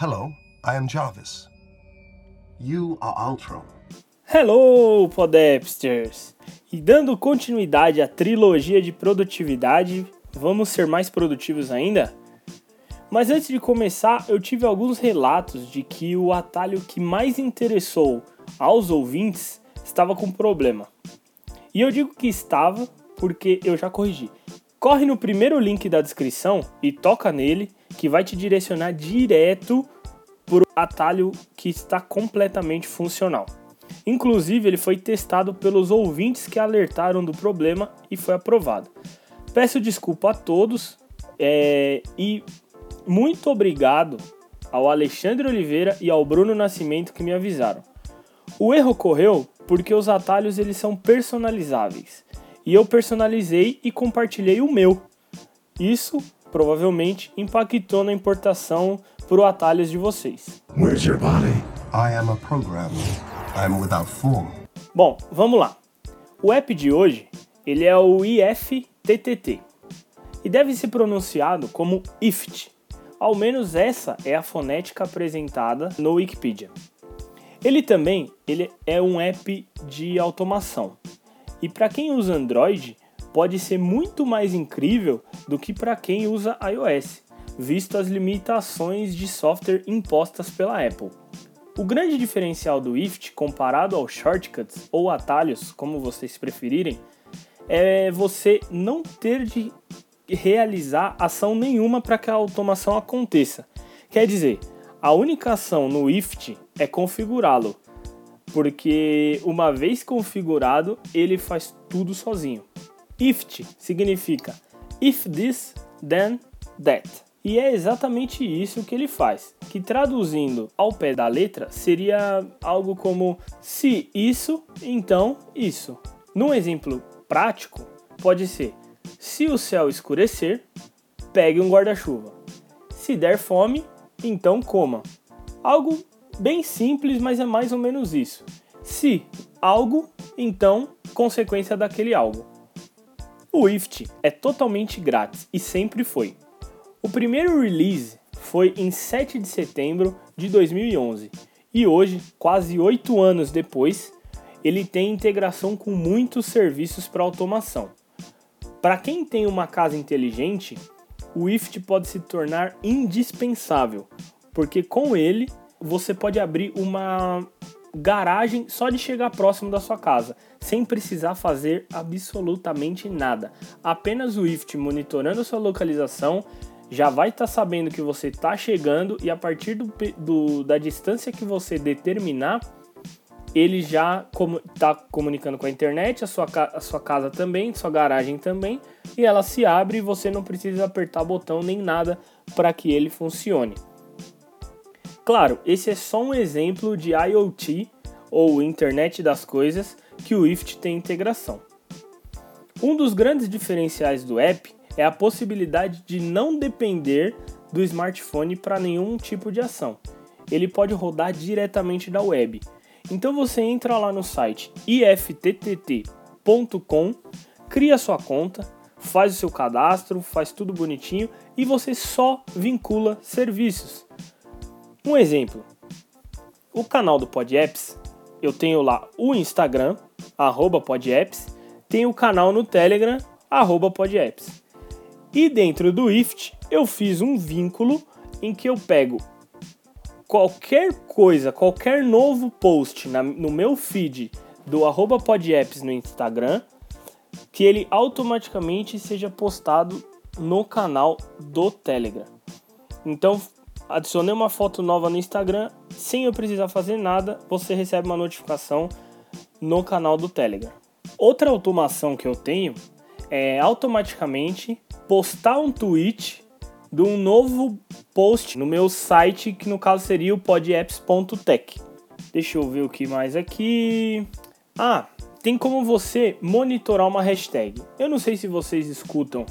Hello, I am Jarvis. You are Ultron. Hello, Podepsters! E dando continuidade à trilogia de produtividade, vamos ser mais produtivos ainda? Mas antes de começar, eu tive alguns relatos de que o atalho que mais interessou aos ouvintes estava com problema. E eu digo que estava porque eu já corrigi. Corre no primeiro link da descrição e toca nele, que vai te direcionar direto para o atalho que está completamente funcional. Inclusive, ele foi testado pelos ouvintes que alertaram do problema e foi aprovado. Peço desculpa a todos é, e muito obrigado ao Alexandre Oliveira e ao Bruno Nascimento que me avisaram. O erro ocorreu porque os atalhos eles são personalizáveis e eu personalizei e compartilhei o meu. Isso provavelmente impactou na importação por atalhos de vocês. Where's your body? I am a program. I'm without form. Bom, vamos lá. O app de hoje ele é o IFTTT e deve ser pronunciado como IFT. Ao menos essa é a fonética apresentada no Wikipedia. Ele também ele é um app de automação e para quem usa Android, pode ser muito mais incrível do que para quem usa iOS, visto as limitações de software impostas pela Apple. O grande diferencial do IFT comparado aos shortcuts ou atalhos, como vocês preferirem, é você não ter de realizar ação nenhuma para que a automação aconteça. Quer dizer, a única ação no IFT é configurá-lo, porque uma vez configurado, ele faz tudo sozinho. If significa if this, then that. E é exatamente isso que ele faz, que traduzindo ao pé da letra seria algo como se isso, então isso. Num exemplo prático, pode ser se o céu escurecer, pegue um guarda-chuva. Se der fome, então coma. Algo Bem simples, mas é mais ou menos isso. Se algo, então consequência daquele algo. O IFT é totalmente grátis e sempre foi. O primeiro release foi em 7 de setembro de 2011 e hoje, quase 8 anos depois, ele tem integração com muitos serviços para automação. Para quem tem uma casa inteligente, o IFT pode se tornar indispensável, porque com ele você pode abrir uma garagem só de chegar próximo da sua casa, sem precisar fazer absolutamente nada. Apenas o IFT monitorando a sua localização já vai estar tá sabendo que você está chegando e a partir do, do, da distância que você determinar, ele já está comunicando com a internet, a sua, a sua casa também, sua garagem também, e ela se abre e você não precisa apertar botão nem nada para que ele funcione. Claro, esse é só um exemplo de IoT ou Internet das Coisas que o IFT tem integração. Um dos grandes diferenciais do app é a possibilidade de não depender do smartphone para nenhum tipo de ação. Ele pode rodar diretamente da web. Então você entra lá no site ifttt.com, cria sua conta, faz o seu cadastro, faz tudo bonitinho e você só vincula serviços. Um exemplo, o canal do PodApps, eu tenho lá o Instagram, arroba PodApps, tenho o canal no Telegram, arroba PodApps. E dentro do IFT, eu fiz um vínculo em que eu pego qualquer coisa, qualquer novo post na, no meu feed do arroba PodApps no Instagram, que ele automaticamente seja postado no canal do Telegram. Então adicionei uma foto nova no Instagram, sem eu precisar fazer nada, você recebe uma notificação no canal do Telegram. Outra automação que eu tenho é automaticamente postar um tweet de um novo post no meu site, que no caso seria o podapps.tech. Deixa eu ver o que mais aqui. Ah, tem como você monitorar uma hashtag. Eu não sei se vocês escutam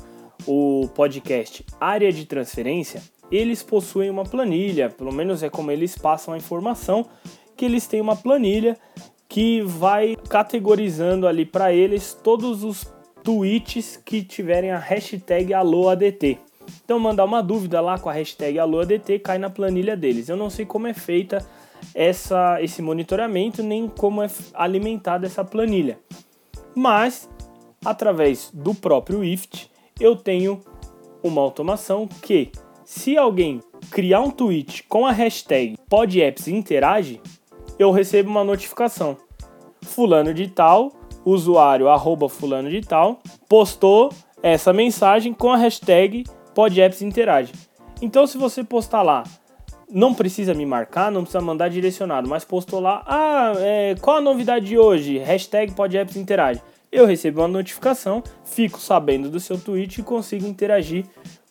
o podcast Área de Transferência, eles possuem uma planilha, pelo menos é como eles passam a informação, que eles têm uma planilha que vai categorizando ali para eles todos os tweets que tiverem a hashtag AlôADT. Então mandar uma dúvida lá com a hashtag AlôADT cai na planilha deles. Eu não sei como é feita essa, esse monitoramento, nem como é alimentada essa planilha. Mas, através do próprio IFT, eu tenho uma automação que, se alguém criar um tweet com a hashtag PodAppsInterage, eu recebo uma notificação. Fulano de tal, usuário arroba fulano de tal, postou essa mensagem com a hashtag PodAppsInterage. Então se você postar lá, não precisa me marcar, não precisa mandar direcionado, mas postou lá, ah, é, qual a novidade de hoje? Hashtag PodAppsInterage. Eu recebo uma notificação, fico sabendo do seu tweet e consigo interagir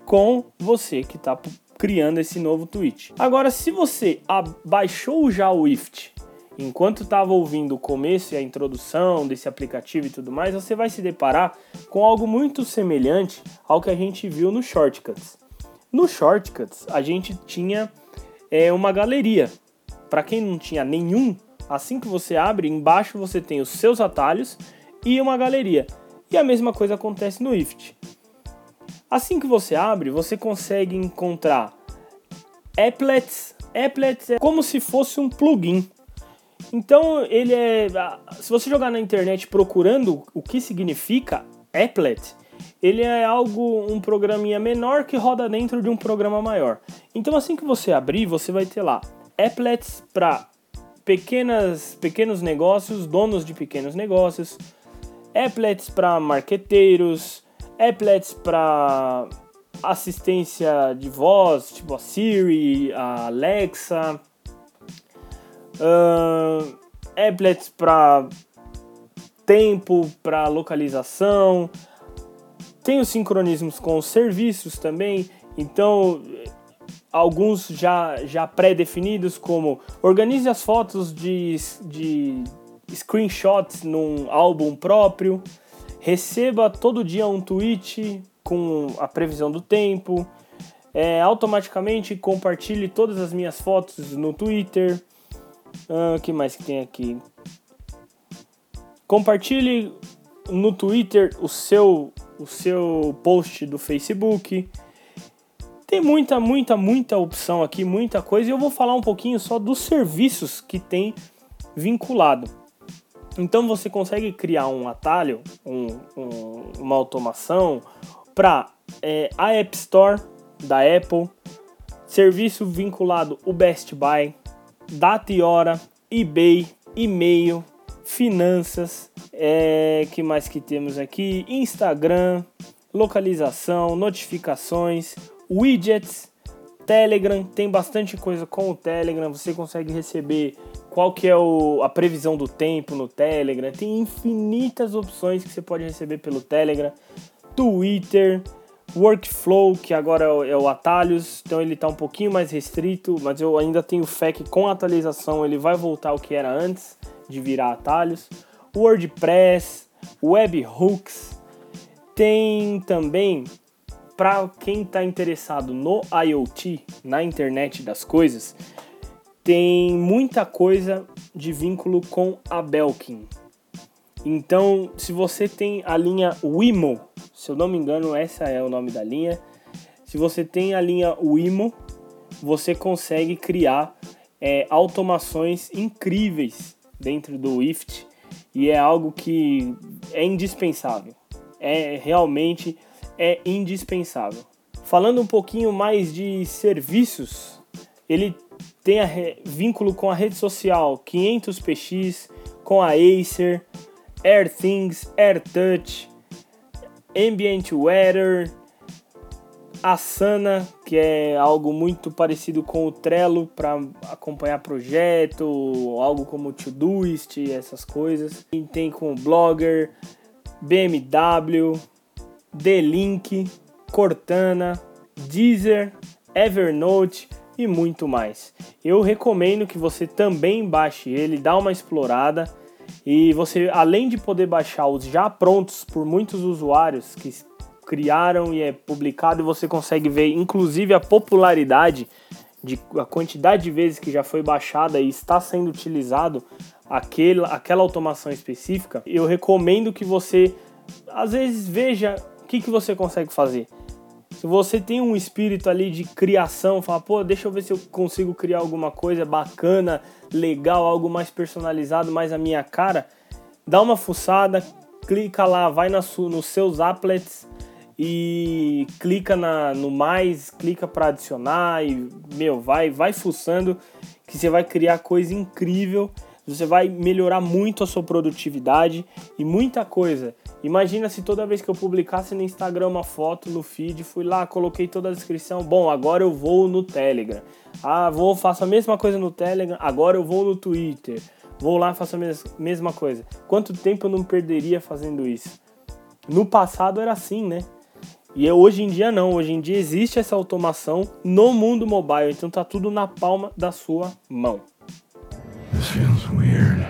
com você que está criando esse novo tweet. Agora, se você baixou já o IFT enquanto estava ouvindo o começo e a introdução desse aplicativo e tudo mais, você vai se deparar com algo muito semelhante ao que a gente viu no Shortcuts. No Shortcuts, a gente tinha é, uma galeria. Para quem não tinha nenhum, assim que você abre, embaixo você tem os seus atalhos e uma galeria. E a mesma coisa acontece no IFT. Assim que você abre, você consegue encontrar applets. Applets é como se fosse um plugin. Então ele é, se você jogar na internet procurando o que significa applet, ele é algo um programinha menor que roda dentro de um programa maior. Então assim que você abrir, você vai ter lá applets para pequenas pequenos negócios, donos de pequenos negócios, applets para marqueteiros, applets para assistência de voz, tipo a Siri, a Alexa, uh, applets para tempo, para localização. Tem os sincronismos com os serviços também, então alguns já, já pré-definidos, como organize as fotos de, de screenshots num álbum próprio, receba todo dia um tweet com a previsão do tempo, é, automaticamente compartilhe todas as minhas fotos no Twitter. O ah, que mais que tem aqui? Compartilhe no Twitter o seu, o seu post do Facebook. Tem muita, muita, muita opção aqui, muita coisa. E eu vou falar um pouquinho só dos serviços que tem vinculado. Então você consegue criar um atalho, um, um, uma automação para é, a App Store da Apple, serviço vinculado o Best Buy, data e hora, eBay, e-mail, finanças, é, que mais que temos aqui? Instagram, localização, notificações, widgets, Telegram, tem bastante coisa com o Telegram, você consegue receber qual que é o, a previsão do tempo no Telegram, tem infinitas opções que você pode receber pelo Telegram, Twitter, Workflow, que agora é o, é Atalhos, então ele está um pouquinho mais restrito, mas eu ainda tenho fé que com a atualização ele vai voltar ao que era antes de virar Atalhos. WordPress, Webhooks, tem também para quem está interessado no IoT, na internet das coisas, tem muita coisa de vínculo com a Belkin. Então, se você tem a linha Wimo, se eu não me engano, essa é o nome da linha. Se você tem a linha Wimo, você consegue criar é, automações incríveis dentro do IFT e é algo que é indispensável. É realmente é indispensável. Falando um pouquinho mais de serviços, ele tem vínculo com a rede social 500px, com a Acer, AirThings, AirTouch, Ambient Weather, Asana, que é algo muito parecido com o Trello para acompanhar projeto, algo como Todoist, essas coisas. E tem com o Blogger, BMW, D-Link, Cortana, Deezer, Evernote e muito mais. Eu recomendo que você também baixe ele, dá uma explorada e você, além de poder baixar os já prontos por muitos usuários que criaram e é publicado, você consegue ver inclusive a popularidade de a quantidade de vezes que já foi baixada e está sendo utilizado aquele, aquela automação específica. Eu recomendo que você às vezes veja o que, que você consegue fazer. Se você tem um espírito ali de criação, fala, pô, deixa eu ver se eu consigo criar alguma coisa bacana, legal, algo mais personalizado, mais a minha cara, dá uma fuçada, clica lá, vai na nos seus applets e clica na, no mais, clica para adicionar e meu, vai, vai fuçando que você vai criar coisa incrível, você vai melhorar muito a sua produtividade e muita coisa. Imagina se toda vez que eu publicasse no Instagram uma foto no feed, fui lá, coloquei toda a descrição, bom, agora eu vou no Telegram. Ah, vou faço a mesma coisa no Telegram, agora eu vou no Twitter. Vou lá faço a mesma coisa. Quanto tempo eu não perderia fazendo isso? No passado era assim, né? E hoje em dia não, hoje em dia existe essa automação no mundo mobile, então tá tudo na palma da sua mão. Feels weird.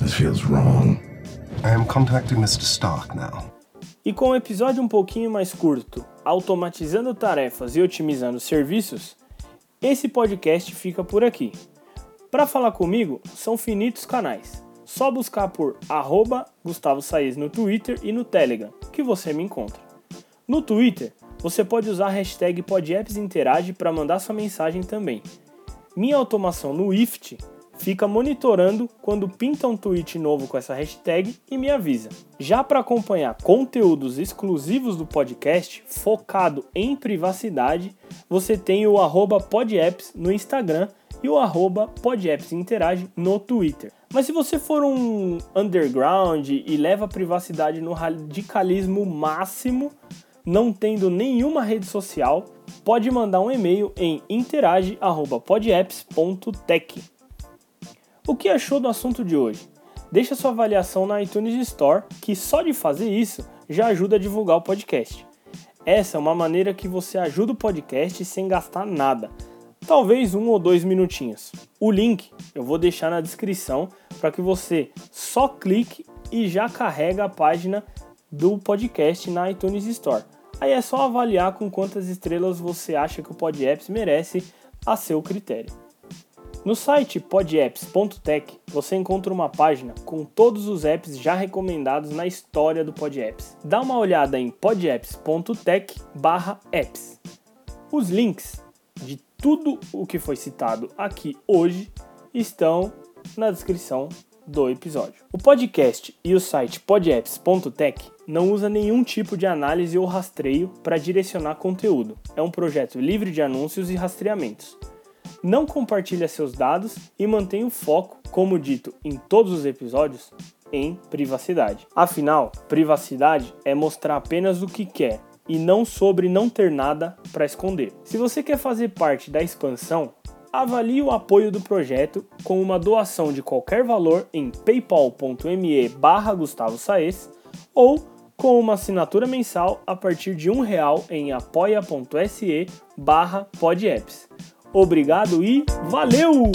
This feels wrong. I am contacting Mr. Stark now. E com um episódio um pouquinho mais curto, automatizando tarefas e otimizando serviços, esse podcast fica por aqui. Para falar comigo, são finitos canais. Só buscar por arroba Gustavo Saez no Twitter e no Telegram, que você me encontra. No Twitter, você pode usar a hashtag PodAppsInterage para mandar sua mensagem também. Minha automação no IFT fica monitorando quando pinta um tweet novo com essa hashtag e me avisa. Já para acompanhar conteúdos exclusivos do podcast focado em privacidade, você tem o podapps no Instagram e o arroba podappsinterage no Twitter. Mas se você for um underground e leva a privacidade no radicalismo máximo, não tendo nenhuma rede social, pode mandar um e-mail em interage@podapps.tech. O que achou do assunto de hoje? Deixa sua avaliação na iTunes Store, que só de fazer isso já ajuda a divulgar o podcast. Essa é uma maneira que você ajuda o podcast sem gastar nada, talvez um ou dois minutinhos. O link eu vou deixar na descrição para que você só clique e já carrega a página do podcast na iTunes Store. Aí é só avaliar com quantas estrelas você acha que o PodApps merece a seu critério. No site podapps.tech você encontra uma página com todos os apps já recomendados na história do PodApps. Dá uma olhada em podapps.tech/apps. Os links de tudo o que foi citado aqui hoje estão na descrição do episódio. O podcast e o site podapps.tech não usa nenhum tipo de análise ou rastreio para direcionar conteúdo. É um projeto livre de anúncios e rastreamentos. Não compartilha seus dados e mantém o foco, como dito em todos os episódios, em privacidade. Afinal, privacidade é mostrar apenas o que quer e não sobre não ter nada para esconder. Se você quer fazer parte da expansão, avalie o apoio do projeto com uma doação de qualquer valor em paypal.me barra Gustavo Saez ou com uma assinatura mensal a partir de um real em apoia.se barra podapps. Obrigado e valeu!